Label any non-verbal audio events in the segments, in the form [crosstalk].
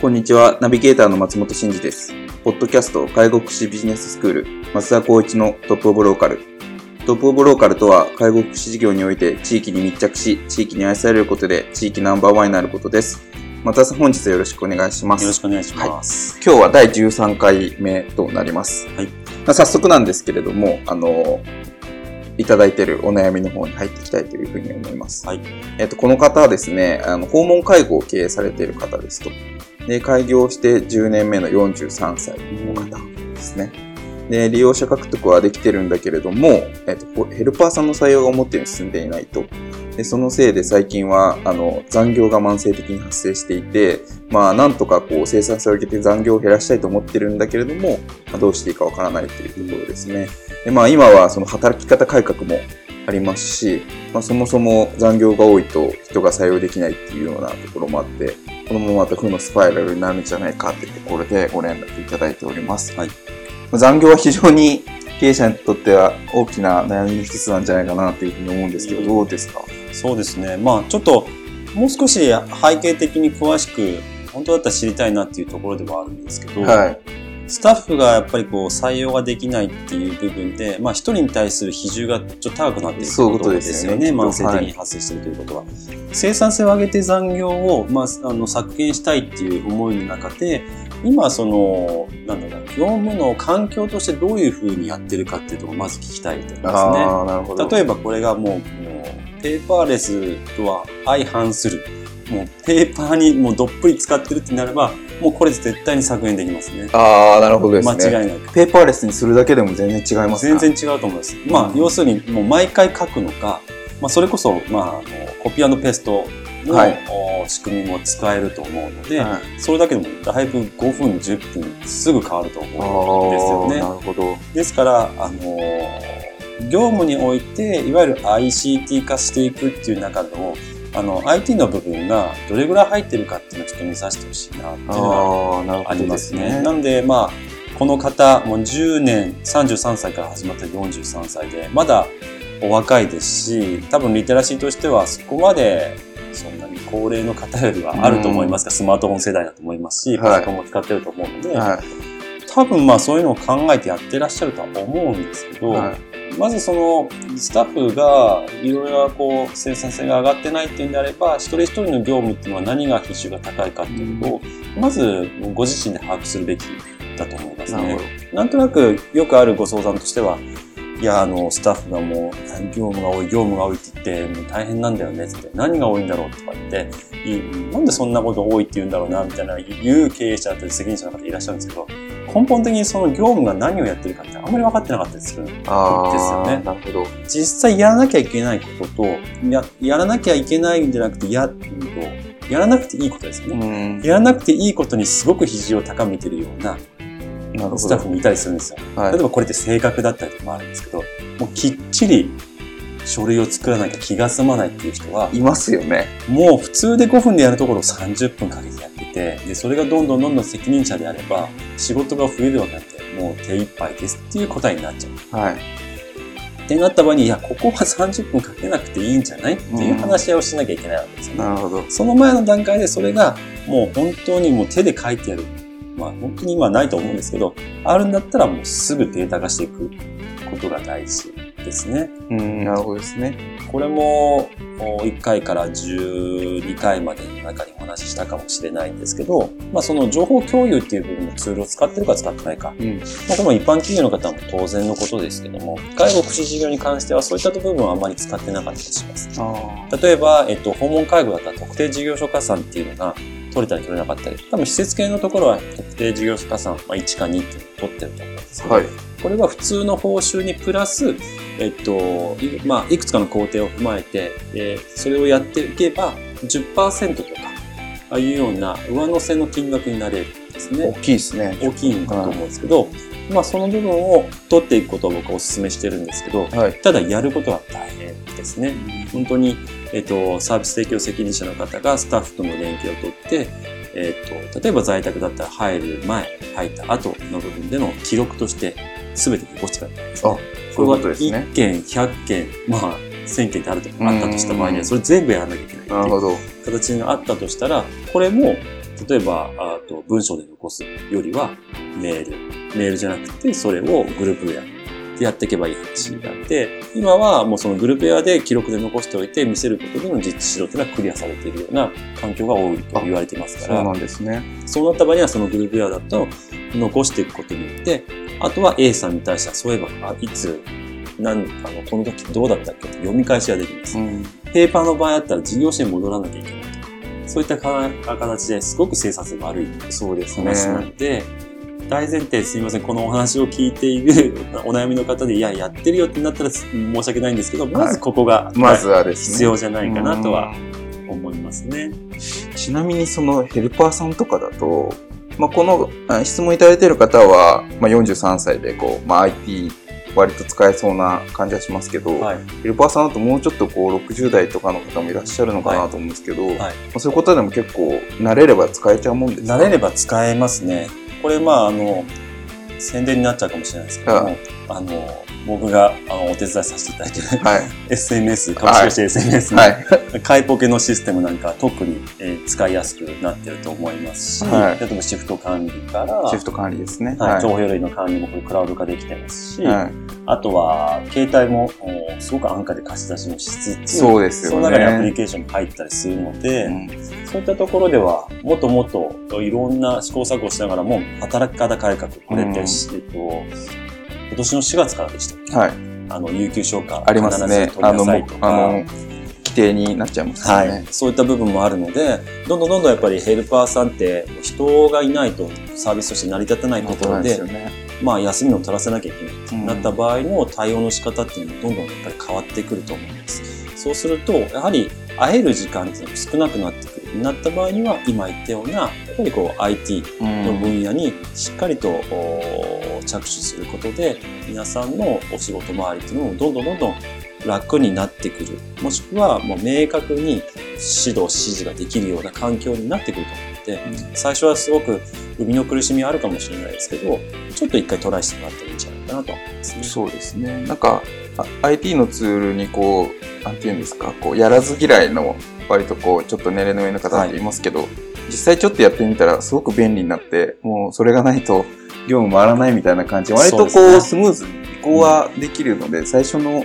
こんにちは、ナビゲーターの松本慎二です。ポッドキャスト介護福祉ビジネススクール、松田光一のトップオブローカル。トップオブローカルとは、介護福祉事業において地域に密着し、地域に愛されることで地域ナンバーワンになることです。松田さん、本日はよろしくお願いします。よろしくお願いします。はい、今日は第13回目となります。はい。早速なんですけれども、あの、いただいているお悩みの方に入っていきたいというふうに思います。はい。えっ、と、この方はですね、あの、訪問介護を経営されている方ですと。で、開業して10年目の43歳の方ですね。で、利用者獲得はできてるんだけれども、えっと、ヘルパーさんの採用が思ったように進んでいないと。で、そのせいで最近は、あの、残業が慢性的に発生していて、まあ、なんとかこう、生産性を上げて残業を減らしたいと思ってるんだけれども、まあ、どうしていいかわからないというところですね。で、まあ、今はその働き方改革もありますし、まあ、そもそも残業が多いと人が採用できないっていうようなところもあって、このまままた負のスパイラルになるんじゃないかってところでご連絡いただいております。はい、残業は非常に経営者にとっては大きな悩みの一つなんじゃないかなというふうに思うんですけど、どうですか？そうですね。まあちょっともう少し背景的に詳しく本当だったら知りたいなっていうところではあるんですけど、はい、スタッフがやっぱりこう採用ができないっていう部分で、まあ一人に対する比重がちょっと高くなっているということですよね。慢性的に発生しているということは。はい、生産性を上げて残業を、まあ、あの削減したいっていう思いの中で、今その、なんだろう、業務の環境としてどういうふうにやってるかっていうのをまず聞きたいと思いますね。例えばこれがもう、もうペーパーレスとは相反する。もうペーパーにもうどっぷり使ってるってなれば、もうこれ絶対に削減できますね。ああ、なるほどですね。間違いなく。ペーパーレスにするだけでも全然違います全然違うと思います。まあ、要するにもう毎回書くのか、まあ、それこそ、まあ、あのコピーペーストの、はい、仕組みも使えると思うので、はい、それだけでもだいぶ5分、10分すぐ変わると思うんですよね。なるほど。ですから、あの業務において、いわゆる ICT 化していくっていう中でも、あの IT の部分がどれぐらい入ってるかっていうのをちょっと見させてほしいなっていうのはありますね。な、ね、んでまあこの方もう10年33歳から始まった43歳でまだお若いですし多分リテラシーとしてはそこまでそんなに高齢の方よりはあると思いますが、スマートフォン世代だと思いますし、パソコンも使ってると思うので、はい、多分まあそういうのを考えてやってらっしゃるとは思うんですけど、はいまずそのスタッフがいろいろこう生産性が上がってないっていうんであれば一人一人の業務っていうのは何が比重が高いかっていうのをまずご自身で把握するべきだと思いますね。なんとなくよくあるご相談としてはいや、あの、スタッフがもう、業務が多い、業務が多いって言って、もう大変なんだよねって、何が多いんだろうとか言って、なんでそんなこと多いって言うんだろうな、みたいな言う経営者だったり責任者の方いらっしゃるんですけど、根本的にその業務が何をやってるかってあんまり分かってなかったりするんですよね。なるほど。実際やらなきゃいけないことと、ややらなきゃいけないんじゃなくて、や、と、やらなくていいことですよね。やらなくていいことにすごく比重を高めてるようなスタッフもいたりするんですよ。はい、例えばこれって性格だったりとかもあるんですけど、もうきっちり書類を作らなきゃ気が済まないっていう人は、いますよね。もう普通で5分でやるところを30分かけてやってて、で、それがどんどんどんどん責任者であれば、仕事が増えるようになって、もう手一杯ですっていう答えになっちゃう。はい。ってなった場合に、いや、ここは30分かけなくていいんじゃないっていう話し合いをしなきゃいけないわけですよね。なるほど。その前の段階でそれが、もう本当にもう手で書いてやる。まあ本当に今ないと思うんですけど、あるんだったらもうすぐデータ化していくことが大事。ですね。うん、なるほどですね。これも1回から12回までの中にお話ししたかもしれないんですけど、まあ、その情報共有っていう部分のツールを使ってるか使ってないか、うん、まあ、この一般企業の方も当然のことですけども、介護福祉事業に関してはそういった部分はあまり使ってなかったりします。例えば、えっと、訪問介護だったら特定事業所加算っていうのが取れたり取れなかったり、多分施設系のところは特定事業所加算、まあ、1か2っていうのを取ってると思うんですけど、はい、これは普通の報酬にプラス、えっと、まあ、いくつかの工程を踏まえて、えー、それをやっていけば10%とか、ああいうような上乗せの金額になれるんですね。大きいですね。大きいんだと思うんですけど、はい、まあ、その部分を取っていくことを僕はお勧めしてるんですけど、はい、ただやることは大変ですね。本当に、えっと、サービス提供責任者の方がスタッフとの連携をとって、えっと、例えば在宅だったら入る前、入った後の部分での記録として全て残してからですね。あ、そういうことですね。1件、100件、まあ、1000件ってあるとあったとした場合には、それ全部やらなきゃいけないなるほど。形があったとしたら、これも、例えば、あと文章で残すよりは、メール。メールじゃなくて、それをグループウェアでやっていけばいい話になって、今はもうそのグループウェアで記録で残しておいて見せることでの実地指導っていうのはクリアされているような環境が多いと言われていますから、そうなんですね。そうなった場合にはそのグループウェアだと残していくことによって、あとは A さんに対してはそういえば、あいつ、なんあのこの時どうだったっけ？読み返しができます。うん、ペーパーの場合だったら事業所に戻らなきゃいけないとか、そういった形ですごく生産性が悪いそうです話なので、大前提すみません、このお話を聞いている [laughs] お悩みの方で、いや、やってるよってなったら申し訳ないんですけど、まずここが、まずはですね、必要じゃないかなとは思いますね。ちなみにそのヘルパーさんとかだと、まあ、この質問いただいている方は、まあ、43歳でこう、まあ、IT 割と使えそうな感じはしますけど、はい、ヘルパーさんだともうちょっとこう60代とかの方もいらっしゃるのかなと思うんですけど、はい。はい、まあ、そういうことでも結構慣れれば使えちゃうもんですか？慣れれば使えますね。これまああの宣伝になっちゃうかもしれないですけども、あの僕があのお手伝いさせていただいてる、はい、[laughs] SNS 株式会社 SNS の、はい、買いポケのシステムなんか特に、えー、使いやすくなってると思いますし、はい、例えばシフト管理からシフト管理ですね、はい、情報類の管理もクラウド化できてますし、はい、あとは携帯もすごく安価で貸し出しもしつつそうですよ、ね、その中にアプリケーションも入ったりするので、うん、そういったところではもっともっといろんな試行錯誤しながらも働き方改革これって、うん、えっと今年の4月からでしたはい。あの、有給消化。ありますね。あの、あの、規定になっちゃいますね、はい。そういった部分もあるので、どんどんどんどんやっぱりヘルパーさんって人がいないとサービスとして成り立たないところで、でね、まあ休みを取らせなきゃいけないとなった場合の対応の仕方っていうのもどんどんやっぱり変わってくると思います。そうすると、やはり会える時間っていうのが少なくなってくる。なった場合には、今言ったような、やっぱりこう IT の分野にしっかりと着手することで、皆さんのお仕事周りっていうのもどんどんどんどん楽になってくる。もしくは、もう明確に指導、指示ができるような環境になってくると思って、最初はすごく生みの苦しみあるかもしれないですけど、ちょっと一回トライしてもらってもいいんじゃないかなと思いますね。そうですね。なんか、IT のツールにこう、なんていうんですか、こう、やらず嫌いの、割とこう、ちょっと年齢の上の方っていますけど、はい、実際ちょっとやってみたらすごく便利になって、もうそれがないと業務回らないみたいな感じ割とこう、スムーズに移行はできるので、最初の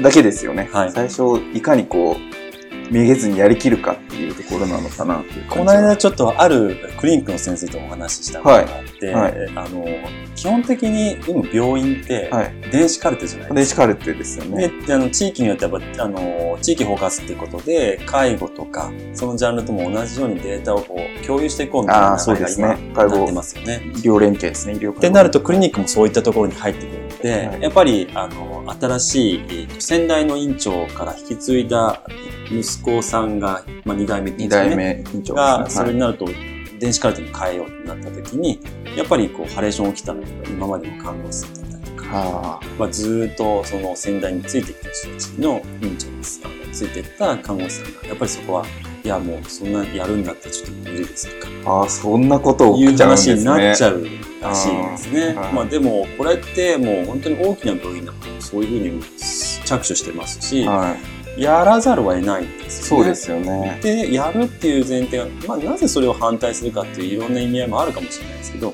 だけですよね。はい、最初、いかにこう、めげずにやりきるかっていうところなのかなこの間ちょっとあるクリニックの先生とお話ししたことがあって、はいはい、あの基本的に今病院って電子カルテじゃないですか。電子カルテですよね。であの地域によってはあの地域包括っていうことで介護とかそのジャンルとも同じようにデータをこう共有していこうみたいな流れが今、ね、なってますよね。医療連携ですね。医療ってなるとクリニックもそういったところに入ってくるはい、やっぱりあの新しい、えー、先代の院長から引き継いだ息子さんが、まあ、2代目っていうんですかね。2代目院長、ね、が、それになると、電子カルテに変えようってなった時に、やっぱりこう、ハレーション起きたのが今までの看護師だったりとか、はあ、まあ、ずっとその先代についてきた人たちの院長です。あのついてった看護師さんが、やっぱりそこは、いやもうそんなやるんだったらちょっと無理ですとか。ああ、そんなことをいう話になっちゃうらしいんですね。まあでも、これってもう本当に大きな病院だからそういうふうに着手してますし、はいやらざるを得ないんですよね。そうですよね。で、やるっていう前提が、まあ、なぜそれを反対するかっていういろんな意味合いもあるかもしれないですけど、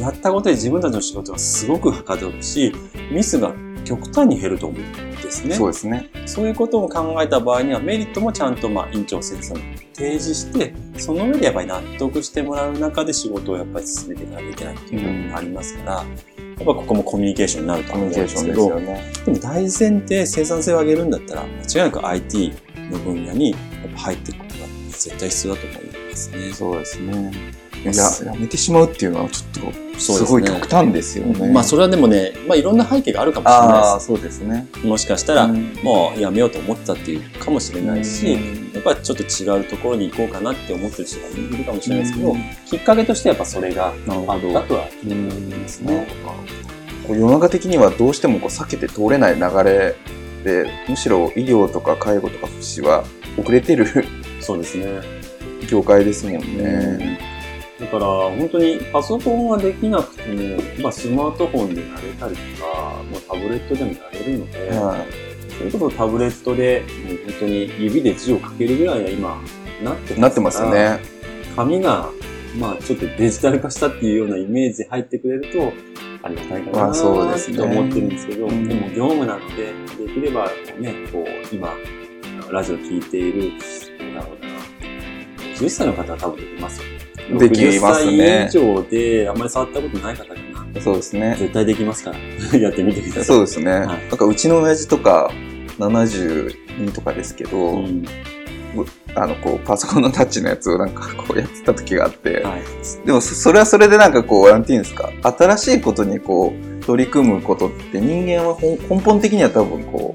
やったことで自分たちの仕事がすごくはかどるし、ミスが極端に減ると思うんですね。そうですね。そういうことを考えた場合にはメリットもちゃんとまあ院長先生に提示して、その上でやっぱり納得してもらう中で仕事をやっぱり進めていかなきゃいけないっていうのがありますから、やっぱここもコミュニケーションになるとコ思うんミュニケーションですけど、よね。でも大前提生産性を上げるんだったら、間違いなく IT の分野にやっぱ入っていくことが絶対必要だと思いますね。そうですね。いや、やめてしまうっていうのはちょっと、すごい極端ですよね。まあそれはでもね、まあいろんな背景があるかもしれあなあ、そうですね。いです。もしかしたら、うんもうやめようと思ったっていうかもしれないし、うんやっぱりちょっと違うところに行こうかなって思ってる人がいるかもしれないですけど、うんきっかけとしてやっぱそれがあったとはうん思いますね。こう世の中的にはどうしてもこう避けて通れない流れで、むしろ医療とか介護とか福祉は遅れてるそうですね。業界ですもんね。だから本当にパソコンはできなくても、まあ、スマートフォンでやれたりとか、まあ、タブレットでもやれるので、はそれこそタブレットでもう本当に指で字を書けるぐらいは今なってい。なってますからね。紙が、まあちょっとデジタル化したっていうようなイメージ入ってくれると、ありがたいかなと思ってるんですけど、うんでも業務なんで、できればね、こう、今、ラジオ聞いている、なんだろうな、10歳の方は多分できますよね。できますね60歳以上であんまり触ったことない方かな。そうですね。絶対できますから。[laughs] やってみてください。そうですね。いなんかうちの親父とか72とかですけど、うん。あの、こう、パソコンのタッチのやつをなんかこうやってた時があって、はい。でもそそれはそれでなんかこう、なんていうんですか、新しいことにこう、取り組むことって人間は根本的には多分こ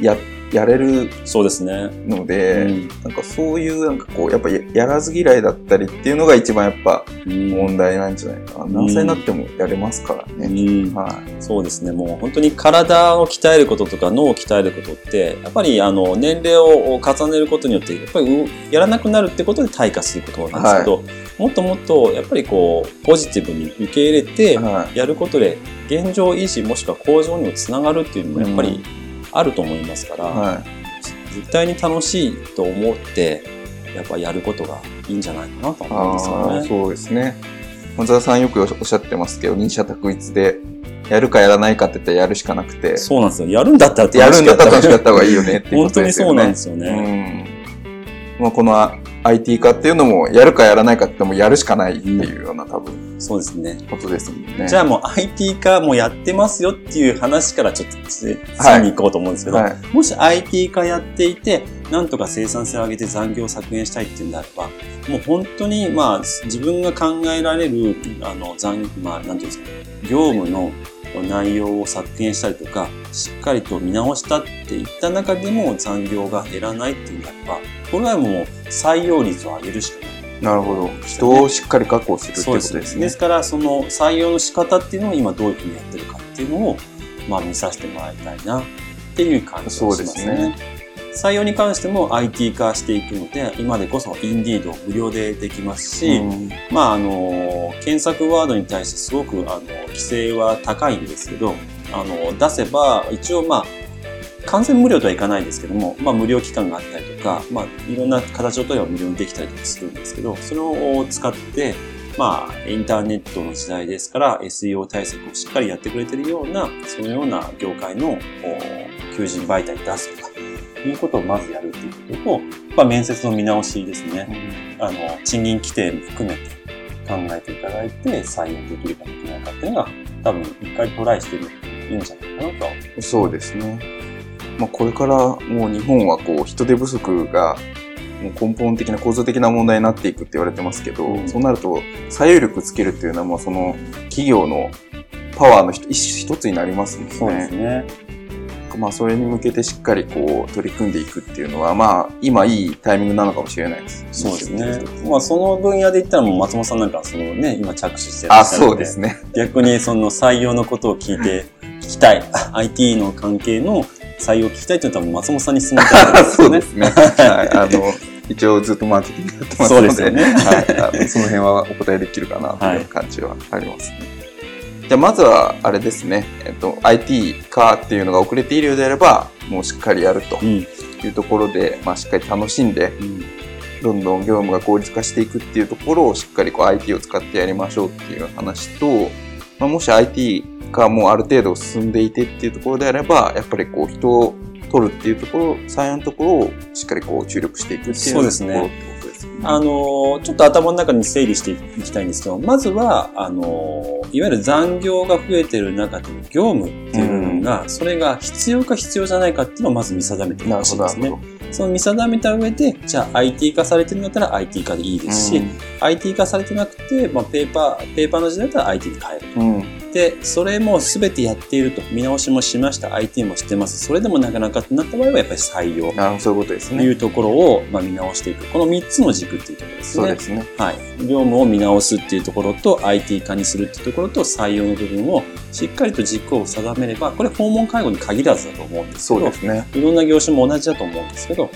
う、や、やれるそうですね。ので、うんなんかそういうなんかこう、やっぱややらず嫌いだったりっていうのが一番やっぱ問題なんじゃないかな。何歳になってもやれますからうね。んはそうですね。もう本当に体を鍛えることとか脳を鍛えることって、やっぱりあの年齢を重ねることによって、やっぱりうやらなくなるってことで退化することなんですけど、もっともっとやっぱりこう、ポジティブに受け入れい。て、はい。やることで現状維持もしくは向上にもつながるっていうのもやっぱりあると思いますから、はい。絶対に楽しいと思って、やっぱやることがいいんじゃないかなと思うんですよね。そうですね。松田さんよくおっしゃってますけど、二者択一で、やるかやらないかって言ったらやるしかなくて、そうなんですよ。やるんだったらやるんだったら楽しかっった方がいいよねっていう本ことですよ当にそうなんでね。すよね。うん。まあ、この IT 化っていうのも、やるかやらないかって言ってもやるしかないっていうような多分、そうですね。ことですもんね。じゃあもう IT 化もうやってますよっていう話からちょっと次はいに行こうと思うんですけど、はい。もし IT 化やっていて、なんとか生産性を上げて残業を削減したいっていうんであれば、もう本当にまあ自分が考えられる、あの残、まあなんていうんですか、業務の内容を削減したりとか、しっかりと見直したっていった中でも残業が減らないっていうんであれば、これはもう採用率を上げるしかない。なるほど。人をしっかり確保することですね。ですから、その採用の仕方っていうのを今どういうふうにやってるかっていうのを、まあ見させてもらいたいなっていう感じがしますね。すね採用に関しても IT 化していくので、今でこそインディード無料でできますし、うんまああの、検索ワードに対してすごくあの規制は高いんですけど、あの、出せば一応まあ、完全無料とはいかないですけども、まあ無料期間があったりとか、まあいろんな形を取れば無料にできたりとかするんですけど、それを使って、まあインターネットの時代ですから SEO 対策をしっかりやってくれてるような、そのような業界のお求人媒体に出すとか、いうことをまずやるっていうことと、やっぱ面接の見直しですね。あの、賃金規定も含めて考えていただいて採用できるかできないかっていうのが、多分一回トライしてみるといいんじゃないかなと。そうですね。まあ、これからもう日本はこう人手不足がもう根本的な構造的な問題になっていくって言われてますけど、うんそうなると採用力つけるっていうのはもうその企業のパワーの一つになりますもんね。そうですね。まあそれに向けてしっかりこう取り組んでいくっていうのはまあ今いいタイミングなのかもしれないです。そうですね。まあその分野で言ったらもう松本さんなんかはそのね、今着手してらあ、っしゃるのそうですね。逆にその採用のことを聞いて聞きたい。IT の関係の採用を聞きたいっていうのは多分松本さんに進みたいですよね。[laughs] そうですね。はい。あの、一応ずっとマーケティングやってますので、そうですよねはい。あのその辺はお答えできるかなという感じはありますね。じゃあまずは、あれですね、えっと、IT 化っていうのが遅れているようであれば、もうしっかりやるとうん。いうところで、まあしっかり楽しんで、うんどんどん業務が効率化していくっていうところをしっかりこう IT を使ってやりましょうっていう話と、まあ、もし IT がもうある程度進んでいてっていうところであれば、やっぱりこう人を取るっていうところ、採用のところをしっかりこう注力していくっていうそうですねところってことですよね。あのーちょっと頭の中に整理していきたいんですけど、まずは、あのーいわゆる残業が増えてる中での業務っていう部分が、それが必要か必要じゃないかっていうのをまず見定めてほしいですね。その見定めた上で、じゃあ IT 化されてるんだったら IT 化でいいですし、IT 化されてなくて、まあ、ペーパー、ペーパーの時代だったら IT に変える。うん。うん。で、それも全てやっていると、見直しもしました、IT もしてます。それでもなかなかってなった場合は、やっぱり採用なるほど、そういうことですといね。うところを、まあ、見直していく。この3つの軸っていうところですね。そうですね。はい。業務を見直すっていうところと、IT 化にするっていうところと、採用の部分をしっかりと軸を定めれば、これ訪問介護に限らずだと思うんですけど、そうですね。いろんな業種も同じだと思うんですけど、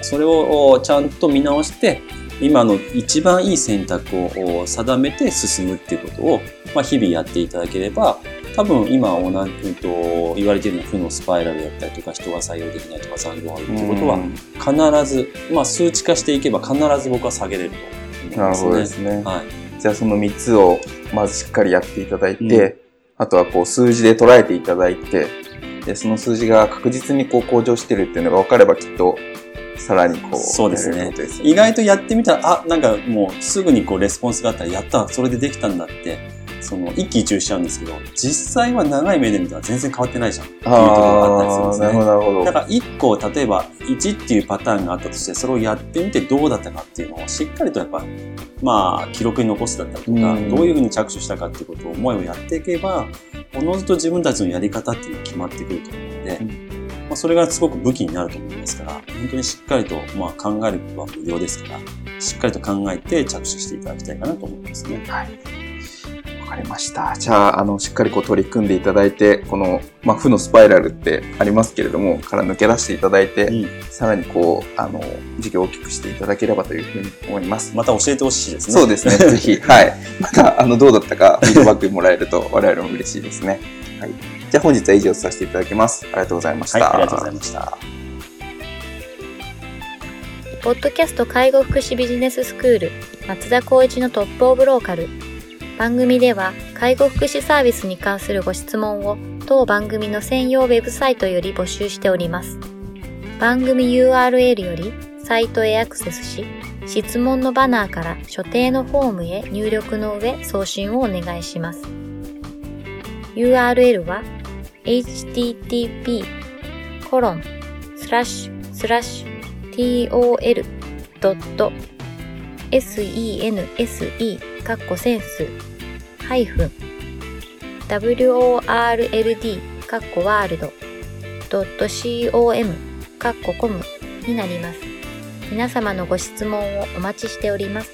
それをちゃんと見直して、今の一番いい選択を定めて進むっていうことを、まあ、日々やっていただければ、多分今同じ、うんと言われているのは負のスパイラルだったりとか、人が採用できないとか残業があるっていうことは、うん必ず、まあ、数値化していけば必ず僕は下げれると思いなるほどますね。ですね。はい。じゃあその3つをまずしっかりやっていただいて、うんあとはこう数字で捉えていただいて、でその数字が確実にこう向上してるっていうのが分かればきっとさらにこうそうですね。すよね。意外とやってみたら、あ、なんかもうすぐにこうレスポンスがあったら、やった、それでできたんだって、その一喜一憂しちゃうんですけど、実際は長い目で見たら全然変わってないじゃん。っていうところがあったりするんですね。なるほどなるほど。だから1個、例えば1っていうパターンがあったとして、それをやってみてどうだったかっていうのをしっかりとやっぱ、まあ、記録に残すだったりとか、うん。どういうふうに着手したかっていうことを思いをやっていけば、おのずと自分たちのやり方っていうのが決まってくると思うので、うんまあ、それがすごく武器になると思いますから、本当にしっかりと、まあ、考えることは無料ですから、しっかりと考えて着手していただきたいかなと思いますね。わかりました。じゃあ、あの、しっかりこう取り組んでいただいて、この、まあ、負のスパイラルってありますけれども、から抜け出していただいて、うんさらにこう、あの、事業を大きくしていただければというふうに思います。また教えてほしいですね。そうですね。ぜひ、はい。また、あの、どうだったか、フィードバックもらえると、我々も嬉しいですね。はい。じゃあ、本日は以上させていただきます。ありがとうございました。はい、ありがとうございました。ポッドキャスト介護福祉ビジネススクール松田光一のトップオブローカル番組では介護福祉サービスに関するご質問を当番組の専用ウェブサイトより募集しております番組 URL よりサイトへアクセスし質問のバナーから所定のフォームへ入力の上送信をお願いします URL は http コロンスラッシュスラッシュ tol.sense かっこセンスハイフン world かっこワールド .com かっこコムになります。皆様のご質問をお待ちしております。